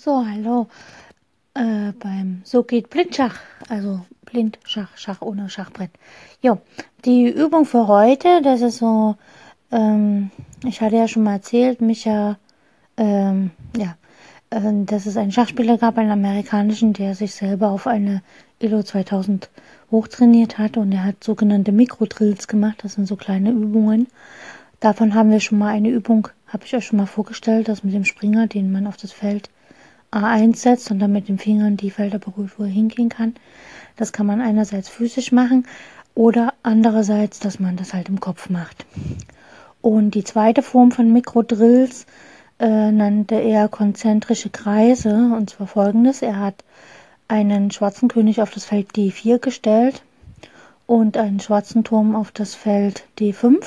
So, hallo. Äh, beim So geht Blindschach, also Blindschach, Schach ohne Schachbrett. Jo, die Übung für heute, das ist so, ähm, ich hatte ja schon mal erzählt, Micha, ähm, ja, äh, dass es einen Schachspieler gab, einen amerikanischen, der sich selber auf eine Elo 2000 hochtrainiert hat und er hat sogenannte Mikrodrills gemacht, das sind so kleine Übungen. Davon haben wir schon mal eine Übung, habe ich euch schon mal vorgestellt, das mit dem Springer, den man auf das Feld A1 setzt und dann mit den Fingern die Felder berührt, wo er hingehen kann. Das kann man einerseits physisch machen oder andererseits, dass man das halt im Kopf macht. Und die zweite Form von Mikrodrills äh, nannte er konzentrische Kreise und zwar folgendes. Er hat einen schwarzen König auf das Feld D4 gestellt und einen schwarzen Turm auf das Feld D5.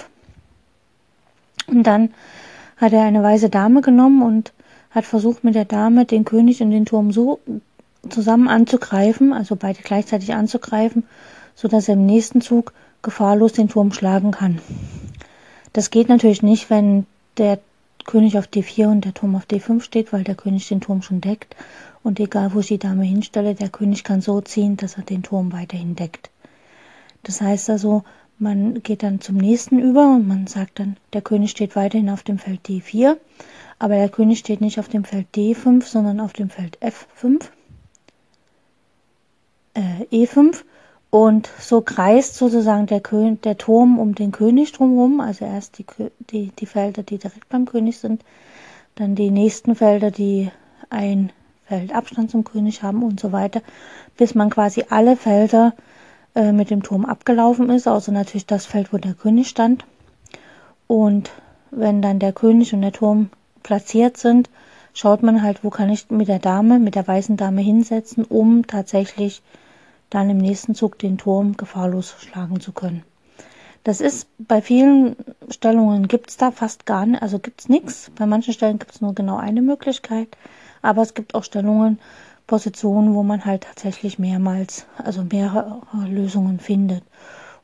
Und dann hat er eine weiße Dame genommen und hat versucht mit der Dame den König und den Turm so zusammen anzugreifen, also beide gleichzeitig anzugreifen, so dass er im nächsten Zug gefahrlos den Turm schlagen kann. Das geht natürlich nicht, wenn der König auf D4 und der Turm auf D5 steht, weil der König den Turm schon deckt. Und egal, wo ich die Dame hinstelle, der König kann so ziehen, dass er den Turm weiterhin deckt. Das heißt also, man geht dann zum nächsten über und man sagt dann, der König steht weiterhin auf dem Feld D4 aber der König steht nicht auf dem Feld D5, sondern auf dem Feld F5, äh, E5 und so kreist sozusagen der, König, der Turm um den König drumherum, also erst die, die, die Felder, die direkt beim König sind, dann die nächsten Felder, die ein Feld Abstand zum König haben und so weiter, bis man quasi alle Felder äh, mit dem Turm abgelaufen ist, außer natürlich das Feld, wo der König stand. Und wenn dann der König und der Turm platziert sind, schaut man halt, wo kann ich mit der Dame, mit der weißen Dame hinsetzen, um tatsächlich dann im nächsten Zug den Turm gefahrlos schlagen zu können. Das ist bei vielen Stellungen gibt's da fast gar nicht, also gibt's nichts. Bei manchen Stellen gibt's nur genau eine Möglichkeit, aber es gibt auch Stellungen, Positionen, wo man halt tatsächlich mehrmals, also mehrere Lösungen findet.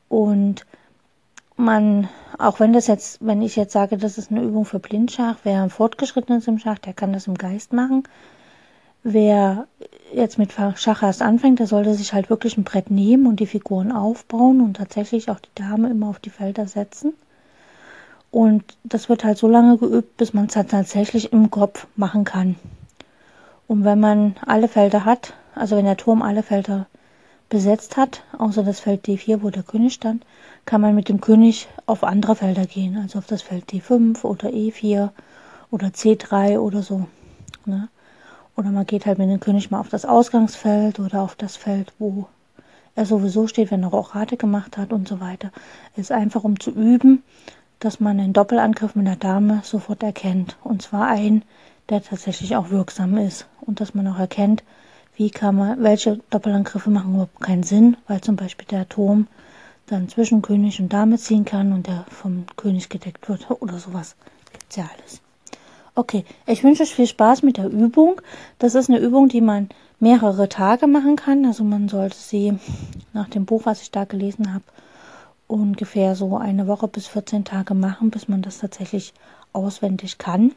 Und man, auch wenn das jetzt, wenn ich jetzt sage, das ist eine Übung für Blindschach, wer ein fortgeschrittenes im Schach, der kann das im Geist machen. Wer jetzt mit Schach erst anfängt, der sollte sich halt wirklich ein Brett nehmen und die Figuren aufbauen und tatsächlich auch die Dame immer auf die Felder setzen. Und das wird halt so lange geübt, bis man es halt tatsächlich im Kopf machen kann. Und wenn man alle Felder hat, also wenn der Turm alle Felder besetzt hat, außer das Feld D4, wo der König stand, kann man mit dem König auf andere Felder gehen, also auf das Feld D5 oder E4 oder C3 oder so. Ne? Oder man geht halt mit dem König mal auf das Ausgangsfeld oder auf das Feld, wo er sowieso steht, wenn er auch Rate gemacht hat und so weiter. Es ist einfach um zu üben, dass man einen Doppelangriff mit der Dame sofort erkennt. Und zwar einen, der tatsächlich auch wirksam ist. Und dass man auch erkennt, wie kann man, welche Doppelangriffe machen überhaupt keinen Sinn, weil zum Beispiel der Turm dann zwischen König und Dame ziehen kann und der vom König gedeckt wird oder sowas. Gibt's ja alles. Okay, ich wünsche euch viel Spaß mit der Übung. Das ist eine Übung, die man mehrere Tage machen kann. Also man sollte sie nach dem Buch, was ich da gelesen habe, ungefähr so eine Woche bis 14 Tage machen, bis man das tatsächlich auswendig kann.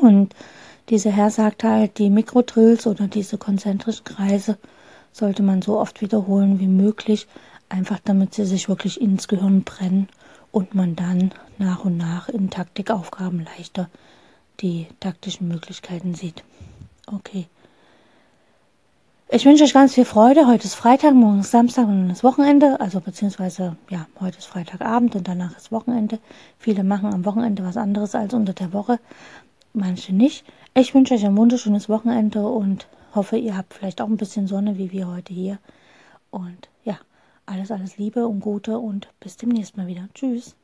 Und dieser Herr sagt halt, die Mikrodrills oder diese konzentrischen Kreise sollte man so oft wiederholen wie möglich, einfach damit sie sich wirklich ins Gehirn brennen und man dann nach und nach in Taktikaufgaben leichter die taktischen Möglichkeiten sieht. Okay. Ich wünsche euch ganz viel Freude. Heute ist Freitag, morgen ist Samstag und dann ist Wochenende. Also beziehungsweise, ja, heute ist Freitagabend und danach ist Wochenende. Viele machen am Wochenende was anderes als unter der Woche manche nicht. Ich wünsche euch ein wunderschönes Wochenende und hoffe, ihr habt vielleicht auch ein bisschen Sonne wie wir heute hier. Und ja, alles, alles Liebe und Gute und bis demnächst mal wieder. Tschüss.